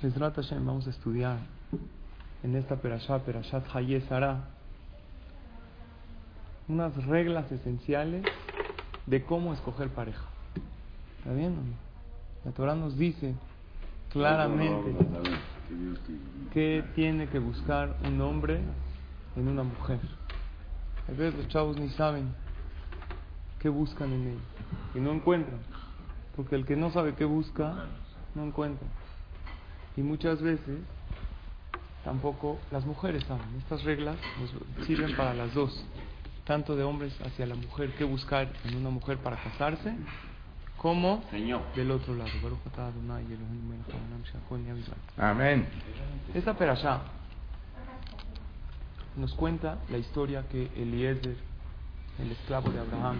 Hashem, vamos a estudiar en esta perashá, perashat Hayé Sara, unas reglas esenciales de cómo escoger pareja. ¿Está bien o no? La Torah nos dice claramente qué tiene que buscar un hombre en una mujer. A veces los chavos ni saben qué buscan en ella y no encuentran. Porque el que no sabe qué busca, no encuentra. Y muchas veces tampoco las mujeres saben. Estas reglas nos sirven para las dos, tanto de hombres hacia la mujer, qué buscar en una mujer para casarse, como del otro lado. Amén. Esta perashá nos cuenta la historia que Eliezer, el esclavo de Abraham,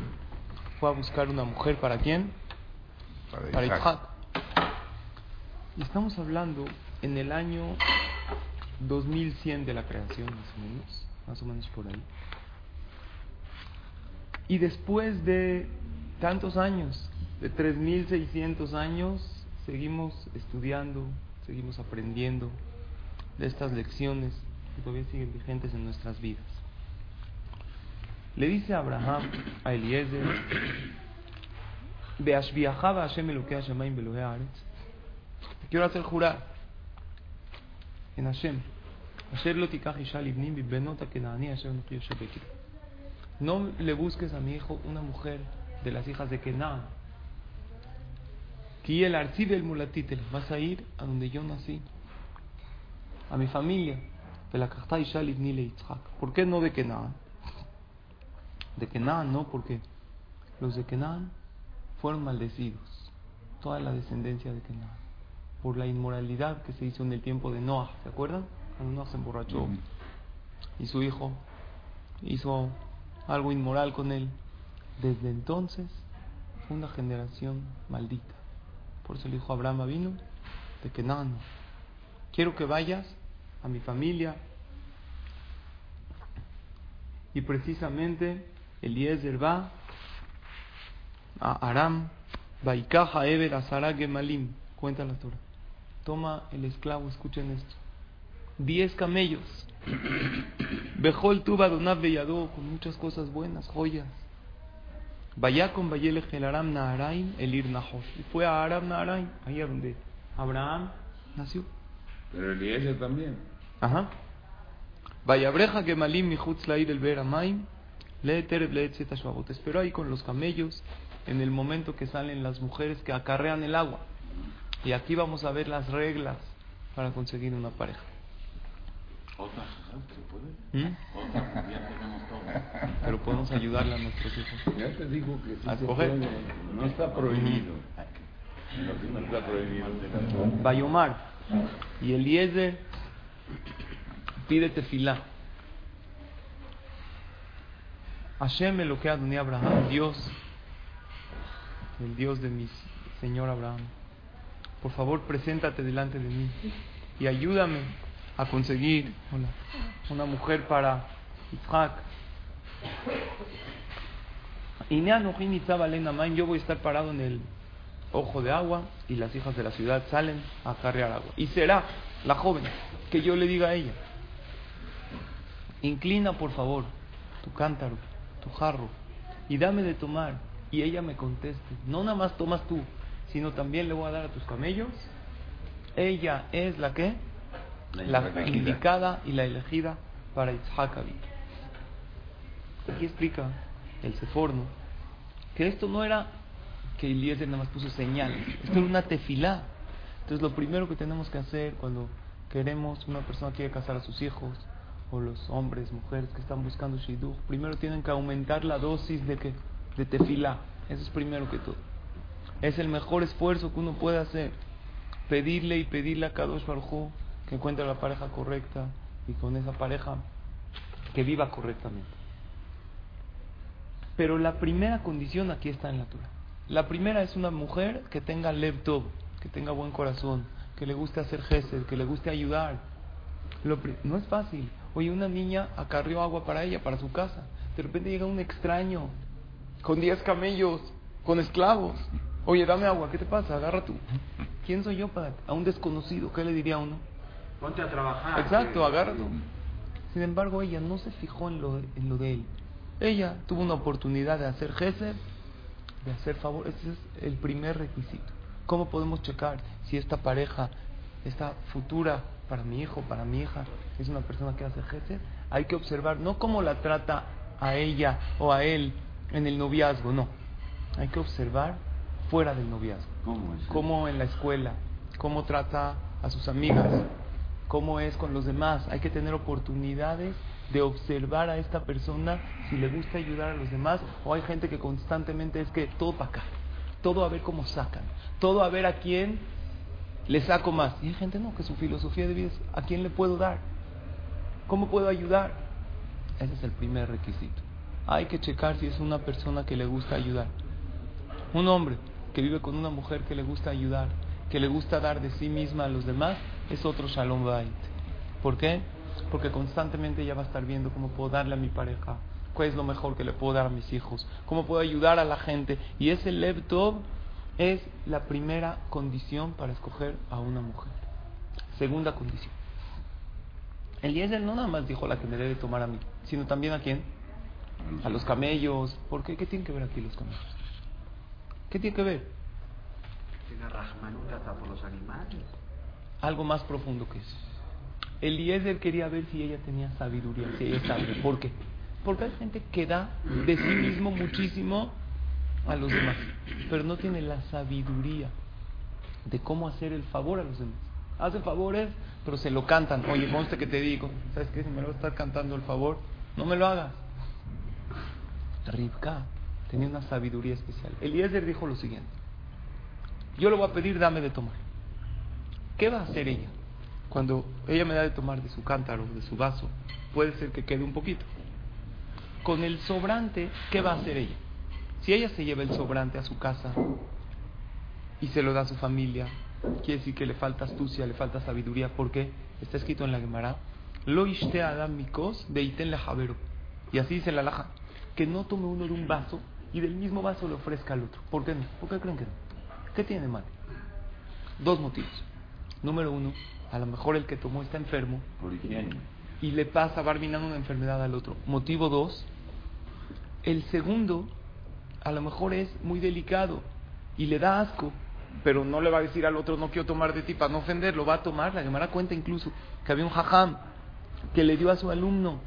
fue a buscar una mujer para quién? Para Isaac. Y estamos hablando en el año 2100 de la creación, más o menos, más o menos por ahí. Y después de tantos años, de 3600 años, seguimos estudiando, seguimos aprendiendo de estas lecciones que todavía siguen vigentes en nuestras vidas. Le dice Abraham a Eliezer, Aretz. Quiero hacer jurar en Hashem. No le busques a mi hijo una mujer de las hijas de Kenan. Que el archive el mulatitel. Vas a ir a donde yo nací. A mi familia. ¿Por qué no de Kenan? De Kenan no, porque los de Kenan fueron maldecidos. Toda la descendencia de Kenan por la inmoralidad que se hizo en el tiempo de Noah. ¿Se acuerdan? Cuando Noah se emborrachó y su hijo hizo algo inmoral con él. Desde entonces fue una generación maldita. Por eso el hijo Abraham vino de que no, no. Quiero que vayas a mi familia. Y precisamente Eliezer va a Aram, Baikaja Eber Azara Gemalim, cuenta la Torah toma el esclavo, escuchen esto, diez camellos, Bejol tuba donav beyado con muchas cosas buenas, joyas. Vaya con Bayele Aram Naharaim el Ir Y fue a Aram Naharaim, ahí donde Abraham nació. Pero Eliezer también. Ajá. Vayabreja que malim mi el beramaim le tereb le Espero ahí con los camellos en el momento que salen las mujeres que acarrean el agua. Y aquí vamos a ver las reglas para conseguir una pareja. ¿Otra? ¿Se puede? ¿Mm? Ya tenemos todo. Pero podemos ayudarle a nuestros hijos. Ya te digo que sí ¿A se escoger? puede. No está prohibido. No está prohibido. Bayomar y Eliezer pide tefilá. Hashem lo que Adoní Abraham, Dios, el Dios de mi Señor Abraham por favor, preséntate delante de mí y ayúdame a conseguir una mujer para Isaac. Yo voy a estar parado en el ojo de agua y las hijas de la ciudad salen a carrear agua. Y será la joven que yo le diga a ella, inclina por favor tu cántaro, tu jarro y dame de tomar. Y ella me conteste, no nada más tomas tú, sino también le voy a dar a tus camellos. Ella es la que, la, indicada y la elegida para Isaac Aquí explica el Seforno que esto no era que Eliezer nada más puso señales, esto era una tefilá. Entonces lo primero que tenemos que hacer cuando queremos, una persona quiere casar a sus hijos, o los hombres, mujeres que están buscando shidduch, primero tienen que aumentar la dosis de que de tefilá. Eso es primero que todo. Es el mejor esfuerzo que uno puede hacer pedirle y pedirle a Kadosh Baruj que encuentre la pareja correcta y con esa pareja que viva correctamente. Pero la primera condición aquí está en la Torah. La primera es una mujer que tenga lev que tenga buen corazón, que le guste hacer gesed, que le guste ayudar. no es fácil. Oye, una niña acarrió agua para ella, para su casa. De repente llega un extraño con 10 camellos, con esclavos. Oye, dame agua, ¿qué te pasa? Agarra tú. ¿Quién soy yo para a un desconocido? ¿Qué le diría a uno? Ponte a trabajar. Exacto, agarra tú. Sin embargo, ella no se fijó en lo, en lo de él. Ella tuvo una oportunidad de hacer gesed, de hacer favor. Ese es el primer requisito. ¿Cómo podemos checar si esta pareja, esta futura para mi hijo, para mi hija, es una persona que hace gesed? Hay que observar no cómo la trata a ella o a él en el noviazgo, no. Hay que observar fuera del noviazgo. ¿Cómo, es cómo en la escuela, cómo trata a sus amigas, cómo es con los demás. Hay que tener oportunidades de observar a esta persona si le gusta ayudar a los demás o hay gente que constantemente es que todo para acá, todo a ver cómo sacan, todo a ver a quién le saco más. Y hay gente no, que su filosofía de vida es a quién le puedo dar, cómo puedo ayudar. Ese es el primer requisito. Hay que checar si es una persona que le gusta ayudar. Un hombre que vive con una mujer que le gusta ayudar, que le gusta dar de sí misma a los demás, es otro Shalom Bait. ¿Por qué? Porque constantemente ella va a estar viendo cómo puedo darle a mi pareja, cuál es lo mejor que le puedo dar a mis hijos, cómo puedo ayudar a la gente. Y ese Lev Tov es la primera condición para escoger a una mujer. Segunda condición. El Eliezer no nada más dijo la que me debe tomar a mí, sino también a quién? A los camellos. ¿Por qué? ¿Qué tienen que ver aquí los camellos? ¿Qué tiene que ver? por los animales. Algo más profundo que eso. Eliezer quería ver si ella tenía sabiduría, si ella sabe. ¿Por qué? Porque hay gente que da de sí mismo muchísimo a los demás, pero no tiene la sabiduría de cómo hacer el favor a los demás. Hace favores, pero se lo cantan. Oye, conste que te digo, ¿sabes qué? Si me lo va a estar cantando el favor, no me lo hagas. Rivka tenía una sabiduría especial. Eliezer dijo lo siguiente: Yo le voy a pedir, dame de tomar. ¿Qué va a hacer ella? Cuando ella me da de tomar de su cántaro, de su vaso, puede ser que quede un poquito. Con el sobrante, ¿qué va a hacer ella? Si ella se lleva el sobrante a su casa y se lo da a su familia, quiere decir que le falta astucia, le falta sabiduría. ¿Por qué? Está escrito en la Gemara, lo ishte adam mikos de iten javero. Y así dice la laja, que no tome uno de un vaso y del mismo vaso le ofrezca al otro. ¿Por qué no? ¿Por qué creen que no? ¿Qué tiene mal? Dos motivos. Número uno, a lo mejor el que tomó está enfermo. Por higiene. Y le pasa, va una enfermedad al otro. Motivo dos, el segundo, a lo mejor es muy delicado y le da asco, pero no le va a decir al otro, no quiero tomar de ti para no ofenderlo, va a tomar. La Gemara cuenta incluso que había un jajam que le dio a su alumno.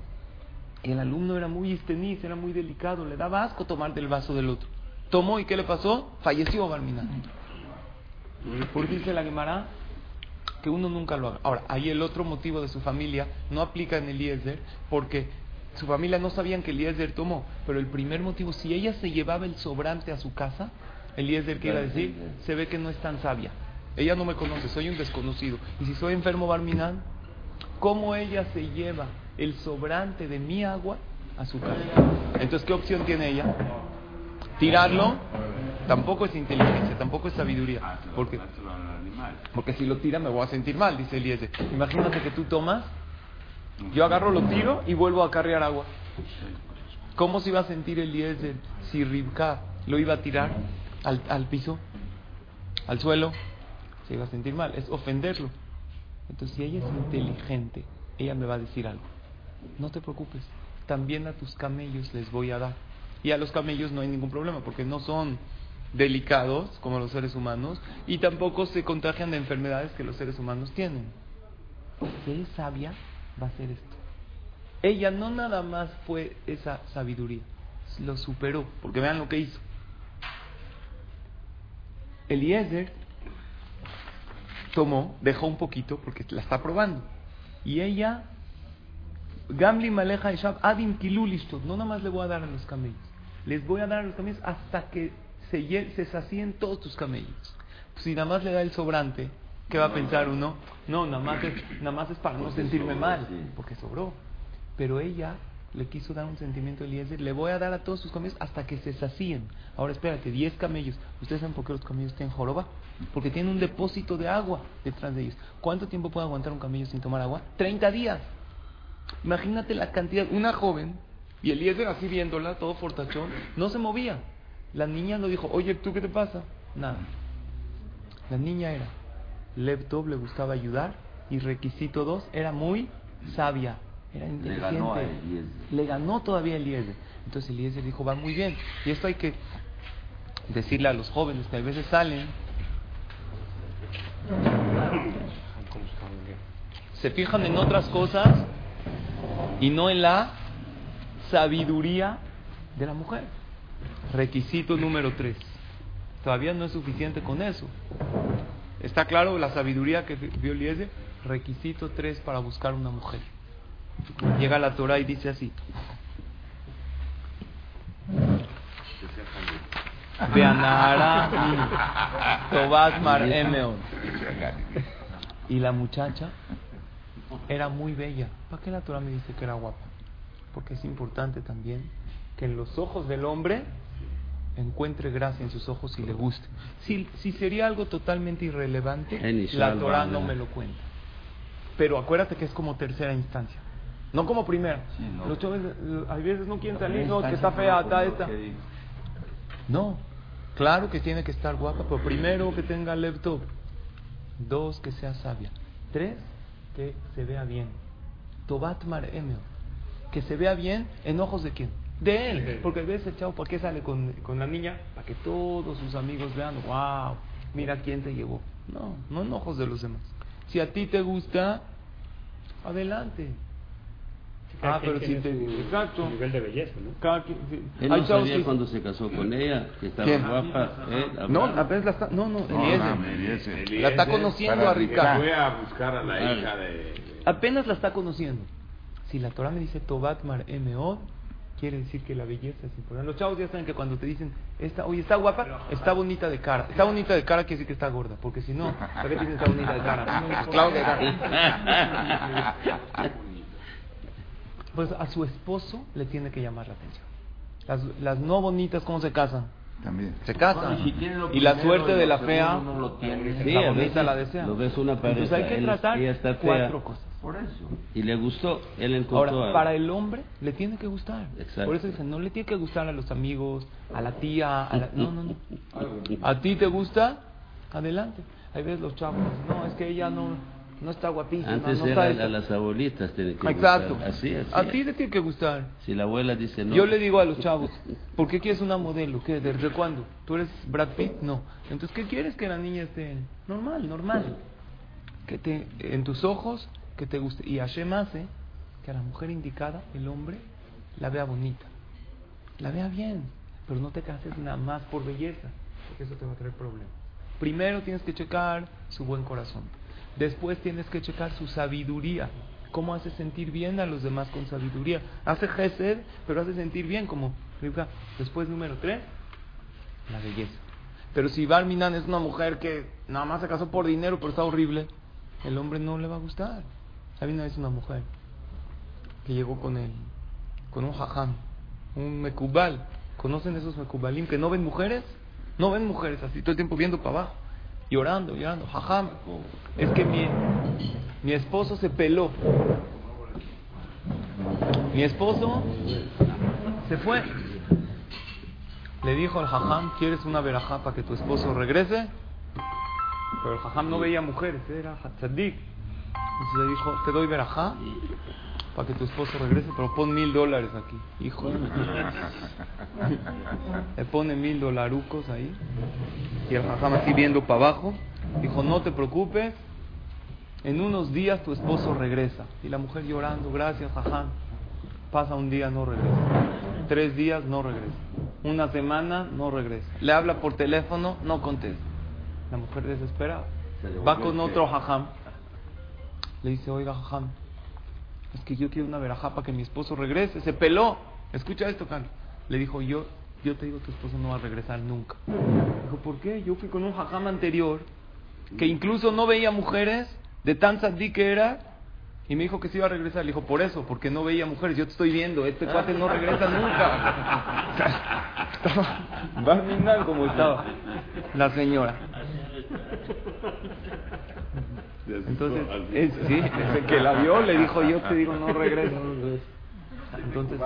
El alumno era muy esteniz, era muy delicado, le daba asco tomar del vaso del otro. Tomó y ¿qué le pasó? Falleció Barminan. Por dice la Gemara que uno nunca lo haga. Ahora, ahí el otro motivo de su familia no aplica en Eliezer porque su familia no sabían que Eliezer tomó, pero el primer motivo, si ella se llevaba el sobrante a su casa, Eliezer quiere decir, se ve que no es tan sabia. Ella no me conoce, soy un desconocido. Y si soy enfermo Barminan, ¿cómo ella se lleva el sobrante de mi agua a su casa? Entonces, ¿qué opción tiene ella? Tirarlo tampoco es inteligencia, tampoco es sabiduría. Porque porque si lo tira me voy a sentir mal, dice Eliezer. Imagínate que tú tomas, yo agarro, lo tiro y vuelvo a carrear agua. ¿Cómo se iba a sentir Eliezer si Ribka lo iba a tirar al, al piso, al suelo? Se iba a sentir mal, es ofenderlo. Entonces, si ella es inteligente, ella me va a decir algo. No te preocupes, también a tus camellos les voy a dar. Y a los camellos no hay ningún problema, porque no son delicados como los seres humanos y tampoco se contagian de enfermedades que los seres humanos tienen. Si es sabia, va a hacer esto. Ella no nada más fue esa sabiduría, lo superó, porque vean lo que hizo. Eliezer tomó, dejó un poquito porque la está probando. Y ella, Gamli Maleja Shab Adim Kilulistot, no nada más le voy a dar a los camellos, les voy a dar a los camellos hasta que se, se sacían todos tus camellos. Si nada más le da el sobrante, ¿Qué va a pensar uno? No, nada más es, nada más es para no sentirme mal, porque sobró. Pero ella le quiso dar un sentimiento a Eliezer, le voy a dar a todos sus camellos hasta que se sacíen. Ahora espérate, 10 camellos. ¿Ustedes saben por qué los camellos tienen joroba? Porque tienen un depósito de agua detrás de ellos. ¿Cuánto tiempo puede aguantar un camello sin tomar agua? 30 días. Imagínate la cantidad. Una joven, y Eliezer así viéndola, todo fortachón, no se movía. La niña lo dijo, oye, ¿tú qué te pasa? Nada. La niña era, Lev Tov le gustaba ayudar, y requisito dos, era muy sabia. Era Le ganó a inteligente. Le ganó todavía Eliezer. Entonces Eliezer dijo, va muy bien. Y esto hay que decirle a los jóvenes que a veces salen, se fijan en otras cosas y no en la sabiduría de la mujer. Requisito número tres. Todavía no es suficiente con eso. ¿Está claro la sabiduría que vio Eliezer? Requisito tres para buscar una mujer. Llega la Torah y dice así. Y la muchacha era muy bella. ¿Para qué la Torah me dice que era guapa? Porque es importante también que en los ojos del hombre encuentre gracia en sus ojos y le guste. Si, si sería algo totalmente irrelevante, la Torah no me lo cuenta. Pero acuérdate que es como tercera instancia. No como primera. Sí, no. Los chavos eh, a veces no quieren salir, no, que está fea, está esta. No, claro que tiene que estar guapa, pero primero que tenga laptop. Dos, que sea sabia. Tres, que se vea bien. Tobat Mar. Que se vea bien en ojos de quién? De él. Porque a veces el chavo, ¿por qué sale con, con la niña? Para que todos sus amigos vean, wow, mira quién te llevó. No, no en ojos de los demás. Si a ti te gusta, adelante. Ah, pero si te... Exacto. nivel de belleza, ¿no? Cada quien- sí. Él no sabía que- cuando se casó con ella, que estaba ¿Quién? guapa. ¿eh? No, apenas la está... No, no, No, Eliezer. no, Eliezer. La está conociendo a Rivka. Fue a buscar a la Ah. hija de... Apenas la está conociendo. Si la Torah me dice Tobat Mar Emeod, quiere decir que la belleza es importante. Los chavos ya saben que cuando te dicen, esta, oye, está guapa, está bonita de cara. Está bonita de cara quiere decir que está gorda, porque si no, ¿para qué dicen está bonita de cara? Está. Pues a su esposo le tiene que llamar la atención. Las, las no bonitas, ¿cómo se casan? También. Se casan. Bueno, y si la suerte y de la fea, no lo tiene. Sí, la a bonita la desea. lo ves una pareja, Entonces hay que tratar ella está fea. cuatro cosas. Por eso. Y le gustó, él encontró Ahora, a- para el hombre le tiene que gustar. Exacto. Por eso dicen, no le tiene que gustar a los amigos, a la tía, a la... No, no, no. ¿A ti te gusta? Adelante. Hay veces los chavos, no, es que ella no, no está guapísima, Antes no era está a esto". las abuelitas tiene que Exacto. gustar. Así, así. A ti te tiene que gustar. Si la abuela dice no. Yo le digo a los chavos, ¿por qué quieres una modelo? ¿Qué? ¿Desde cuándo? ¿Tú eres Brad Pitt? No. Entonces, ¿qué quieres que la niña esté? Normal, normal. Que te, en tus ojos, que te guste. Y Hashem hace que a la mujer indicada, el hombre, la vea bonita. La vea bien. Pero no te cases nada más por belleza, porque eso te va a traer problemas. Primero tienes que checar su buen corazón. Después tienes que checar su sabiduría. ¿Cómo hace sentir bien a los demás con sabiduría? Hace gesed, pero hace sentir bien como. Después, número tres, la belleza. Pero si Barminan es una mujer que nada más se casó por dinero, pero está horrible, el hombre no le va a gustar. Había una vez una mujer que llegó con él, con un jajam, un mecubal. ¿Conocen esos mecubalim que no ven mujeres? No ven mujeres así, todo el tiempo viendo para abajo, llorando, llorando. Jajam, es que mi, mi esposo se peló. Mi esposo se fue. Le dijo al jajam, ¿quieres una verajá para que tu esposo regrese? Pero el jajam no veía mujeres, era tzadik. Entonces le dijo, te doy verajá para que tu esposo regrese, pero pon mil dólares aquí. Hijo. Le pone mil dolarucos ahí. Y el jajam así viendo para abajo. Dijo, no te preocupes. En unos días tu esposo regresa. Y la mujer llorando, gracias jajam. Pasa un día, no regresa. Tres días, no regresa. Una semana, no regresa. Le habla por teléfono, no contesta. La mujer desesperada. Va con otro jajam. Le dice, oiga jajam, es que yo quiero una verajá para que mi esposo regrese. Se peló. Escucha esto, Carlos. Le dijo, yo, yo te digo, tu esposo no va a regresar nunca. Dijo, ¿por qué? Yo fui con un jajam anterior que incluso no veía mujeres de tan sadí que era y me dijo que se iba a regresar. Le dijo, por eso, porque no veía mujeres. Yo te estoy viendo, este cuate no regresa nunca. estaba, va a mirar como estaba la señora. Entonces, es, sí, desde que la vio le dijo, yo te digo, no regreso. Entonces,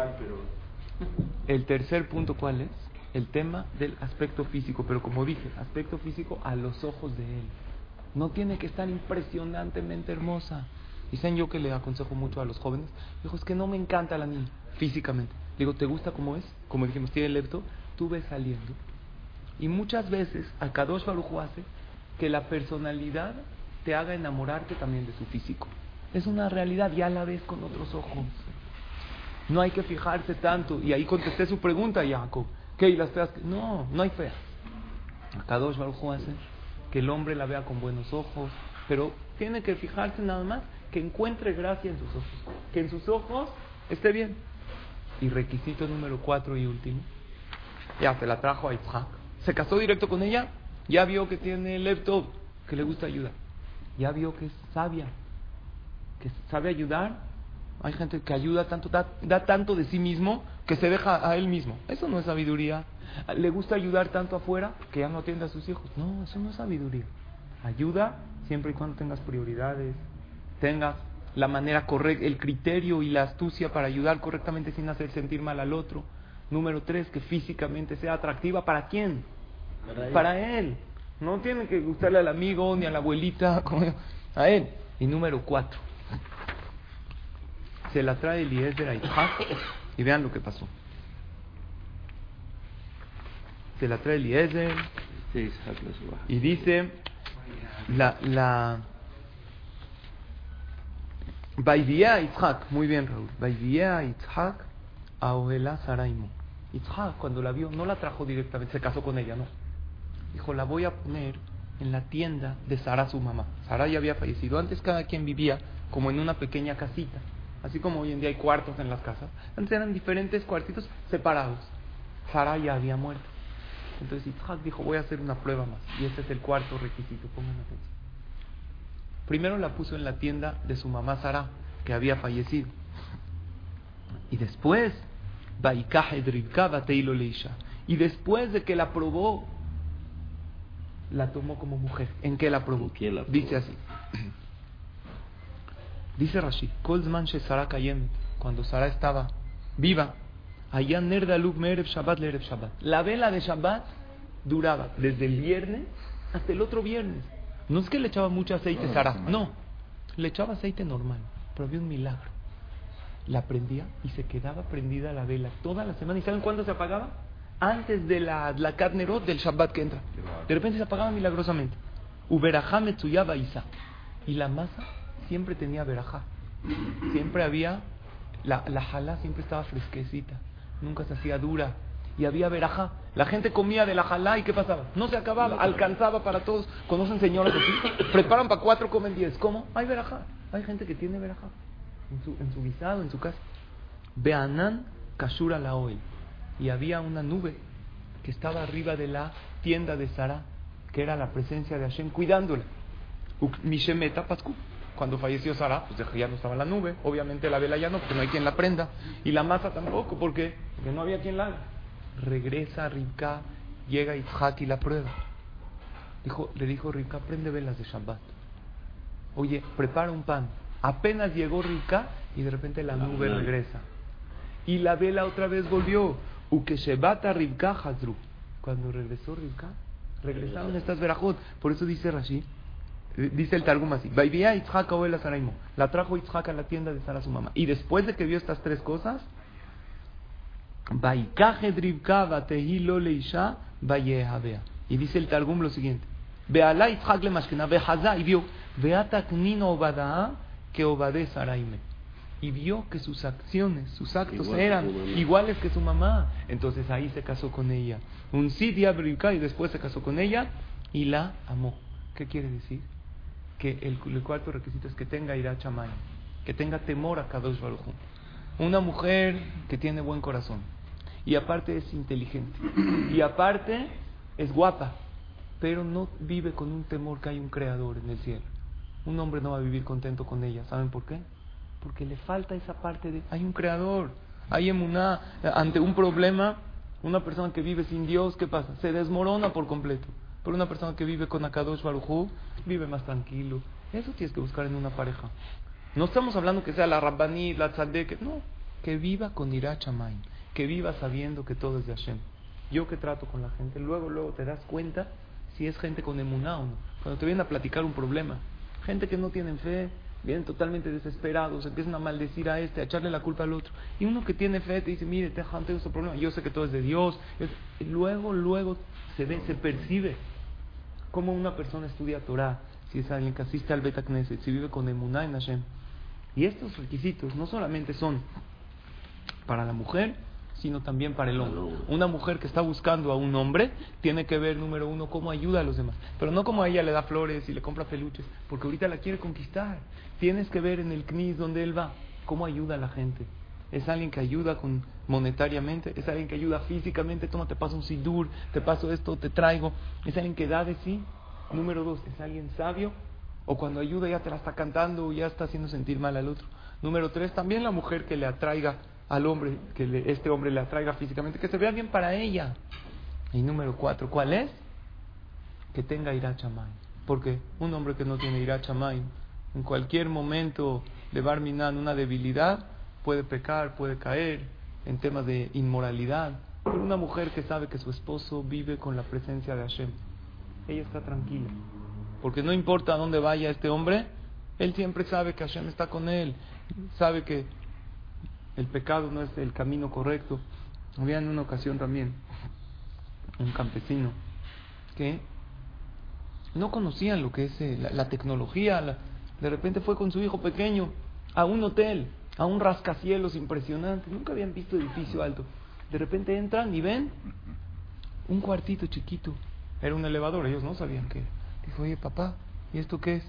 el tercer punto, ¿cuál es? El tema del aspecto físico, pero como dije, aspecto físico a los ojos de él. No tiene que estar impresionantemente hermosa. Dicen yo que le aconsejo mucho a los jóvenes. Dijo, es que no me encanta la niña físicamente. Digo, ¿te gusta cómo es? Como dijimos, tiene el lepto. Tú ves saliendo. Y muchas veces, a Kadosh Baruj hace que la personalidad te haga enamorarte también de su físico. Es una realidad, ya la ves con otros ojos. No hay que fijarse tanto. Y ahí contesté su pregunta, Jacob. ¿Qué? ¿Y las feas? No, no hay feas. Kadosh Baruj hace que el hombre la vea con buenos ojos, pero tiene que fijarse nada más que encuentre gracia en sus ojos, que en sus ojos esté bien. Y requisito número cuatro y último, ya se la trajo a Isaac, se casó directo con ella, ya vio que tiene lepto, que le gusta ayudar, ya vio que es sabia, que sabe ayudar. Hay gente que ayuda tanto, da, da tanto de sí mismo que se deja a él mismo. Eso no es sabiduría. Le gusta ayudar tanto afuera que ya no atiende a sus hijos. No, eso no es sabiduría. Ayuda siempre y cuando tengas prioridades, tengas la manera correcta, el criterio y la astucia para ayudar correctamente sin hacer sentir mal al otro. Número tres, que físicamente sea atractiva. ¿Para quién? Para él. No tiene que gustarle al amigo ni a la abuelita, a él. Y número cuatro, se la trae Eliezer a Isaac y vean lo que pasó. Se la trae Eliezer y dice la, la Baivía Itzhak, muy bien Raúl, Baivía Itzhak a Ohela Saraimo. Itzhak cuando la vio no la trajo directamente, se casó con ella, no. Dijo, la voy a poner en la tienda de Sara su mamá. Sara ya había fallecido, antes cada quien vivía como en una pequeña casita, así como hoy en día hay cuartos en las casas. Antes eran diferentes cuartitos separados. Sara ya había muerto. Entonces dijo, voy a hacer una prueba más. Y este es el cuarto requisito, pongan. Primero la puso en la tienda de su mamá Sara, que había fallecido. Y después, y después de que la probó, la tomó como mujer. ¿En qué la probó? la? Dice así. Dice Rashi, Sara cuando Sara estaba viva, allá Nerdaluk Merev Shabbat Lerev Shabbat. La vela de Shabbat duraba desde el viernes hasta el otro viernes. No es que le echaba mucho aceite Sara, no. Le echaba aceite normal, pero había un milagro. La prendía y se quedaba prendida la vela toda la semana. ¿Y saben cuándo se apagaba? Antes de la, la carnerot del Shabbat que entra. De repente se apagaba milagrosamente. Uberajá Metsuyaba Isa. Y la masa siempre tenía verajá. Siempre había, la, la jalá siempre estaba fresquecita. Nunca se hacía dura y había verajá. La gente comía de la jalá y ¿qué pasaba? No se acababa, alcanzaba para todos. ¿Conocen señoras así? Preparan para cuatro, comen diez. ¿Cómo? Hay verajá. Hay gente que tiene verajá en su, en su guisado, en su casa. Beanán Kashura la hoy. Y había una nube que estaba arriba de la tienda de Sara, que era la presencia de Hashem cuidándola. Cuando falleció Sara, pues ya no estaba la nube. Obviamente la vela ya no, porque no hay quien la prenda. Y la masa tampoco, porque, porque no había quien la haga regresa Rivka, llega Isaac y la prueba. Dijo, le dijo Rivka, prende velas de Shabbat. Oye, prepara un pan. Apenas llegó Rivka y de repente la nube regresa. Y la vela otra vez volvió. Ukeshebata Rivka Hazru. Cuando regresó Rivka, regresaron estas verajot. Por eso dice Rashi, eh, dice el Targum así: La trajo Itzhak a la tienda de Sara su mamá. Y después de que vio estas tres cosas, y dice el Targum lo siguiente. Y vio, que Saraime. Y vio que sus acciones, sus actos eran iguales que su mamá. Entonces ahí se casó con ella. Un Sidia y después se casó con ella y la amó. ¿Qué quiere decir? Que el, cuarto requisito es que tenga ira chamay, que tenga temor a Kadosh Baruj Una mujer que tiene buen corazón y aparte es inteligente y aparte es guapa pero no vive con un temor que hay un creador en el cielo. Un hombre no va a vivir contento con ella. ¿Saben por qué? Porque le falta esa parte de, hay un creador, hay emuná. Ante un problema, una persona que vive sin Dios, ¿qué pasa? Se desmorona por completo. Pero una persona que vive con Akadosh Baruj vive más tranquilo. Eso tienes que buscar en una pareja. No estamos hablando que sea la Rabbani, la Tzadek, no. Que viva con Ira que viva sabiendo que todo es de Hashem. Yo que trato con la gente, luego, luego te das cuenta si es gente con emuná o no. Cuando te vienen a platicar un problema, gente que no tienen fe, vienen totalmente desesperados, empiezan a maldecir a este, a echarle la culpa al otro. Y uno que tiene fe dice, mire, te tengo este problema, yo sé que todo es de Dios. luego, luego se ve, se percibe cómo una persona estudia Torah, si es alguien que asiste al Beta Knesset, si vive con emuná en Hashem. Y estos requisitos no solamente son para la mujer, sino también para el hombre. Una mujer que está buscando a un hombre tiene que ver, número uno, cómo ayuda a los demás. Pero no como a ella le da flores y le compra peluches, porque ahorita la quiere conquistar. Tienes que ver en el CNIS donde él va, cómo ayuda a la gente. Es alguien que ayuda con, monetariamente, es alguien que ayuda físicamente, toma, te paso un sidur, te paso esto, te traigo. Es alguien que da de sí. Número dos, es alguien sabio, o cuando ayuda ya te la está cantando o ya está haciendo sentir mal al otro. Número tres, también la mujer que le atraiga al hombre, que este hombre le atraiga físicamente, que se vea bien para ella. Y número cuatro, ¿cuál es? Que tenga irachamay. Porque un hombre que no tiene irachamay, en cualquier momento de Barminan, una debilidad, puede pecar, puede caer en temas de inmoralidad. Pero una mujer que sabe que su esposo vive con la presencia de Hashem, ella está tranquila. Porque no importa a dónde vaya este hombre, él siempre sabe que Hashem está con él, sabe que el pecado no es el camino correcto. Había en una ocasión también un campesino que no conocía lo que es eh, la, tecnología. de repente fue con su hijo pequeño a un hotel, a un rascacielos impresionante. Nunca habían visto edificio alto. De repente entran y ven un cuartito chiquito. Era un elevador, ellos no sabían qué. Dijo, oye papá, ¿y esto qué es?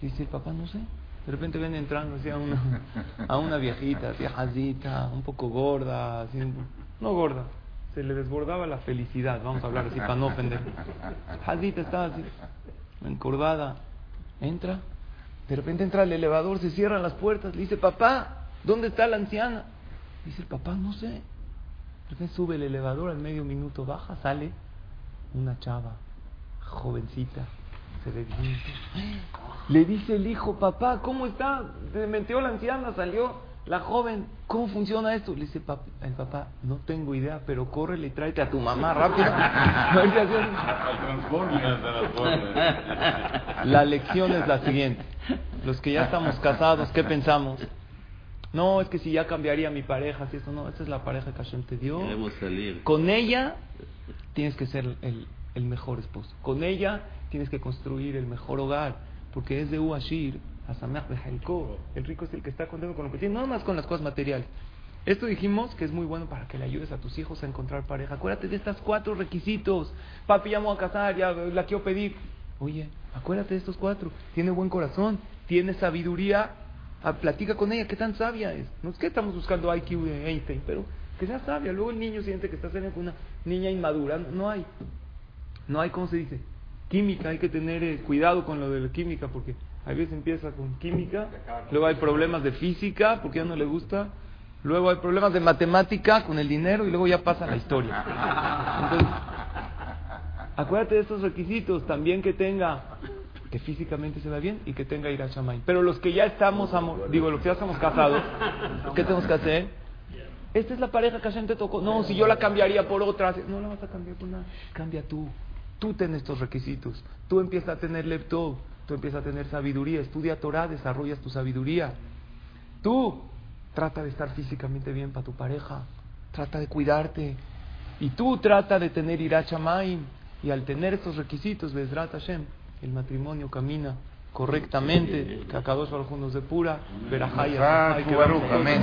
Dice el papá, no sé. De repente ven entrando a una, a una viejita, viejadita, un poco gorda, así, no gorda, se le desbordaba la felicidad, vamos a hablar así para no ofender. Jazita estaba así, encordada, entra, de repente entra el elevador, se cierran las puertas, le dice, papá, ¿dónde está la anciana? Dice el papá, no sé. De repente sube el elevador, al medio minuto baja, sale una chava, jovencita, se ve bien. Le dice el hijo, papá, ¿cómo está? Se metió la anciana, salió la joven. ¿Cómo funciona esto? Le dice el papá, no tengo idea, pero córrele y tráete a tu mamá rápido. la lección es la siguiente. Los que ya estamos casados, ¿qué pensamos? No, es que si ya cambiaría mi pareja, si esto no, esta es la pareja que Hashem te dio. salir. Con ella tienes que ser el, el mejor esposo. Con ella tienes que construir el mejor hogar porque es de Uashir, el rico es el que está contento con lo que tiene, no más con las cosas materiales. Esto dijimos que es muy bueno para que le ayudes a tus hijos a encontrar pareja. Acuérdate de estos cuatro requisitos. Papi, ya a casar, ya la quiero pedir. Oye, acuérdate de estos cuatro. Tiene buen corazón, tiene sabiduría. Ah, platica con ella, qué tan sabia es. No es que estamos buscando IQ de Einstein, pero que sea sabia. Luego el niño siente que está saliendo con una niña inmadura. No hay. No hay, ¿cómo se dice? química, hay que tener eh, cuidado con lo de la química, porque a veces empieza con química, luego hay problemas de física, porque ya no le gusta, luego hay problemas de matemática con el dinero y luego ya pasa la historia. Entonces, acuérdate de estos requisitos, también que tenga, que físicamente se va bien y que tenga ir a Chamay. Pero los que ya estamos, digo, los que ya estamos casados, ¿qué tenemos que hacer? Esta es la pareja que a te tocó. No, si yo la cambiaría por otra, no la vas a cambiar por nada. Cambia tú. Tú ten estos requisitos. Tú empiezas a tener leptov, tú empiezas a tener sabiduría. Estudia Torah, desarrollas tu sabiduría. Tú trata de estar físicamente bien para tu pareja. Trata de cuidarte. Y tú trata de tener irachamayim. Y al tener estos requisitos, Bezrat Hashem, el matrimonio camina correctamente, que acá dos nos depura, verajaya, amén.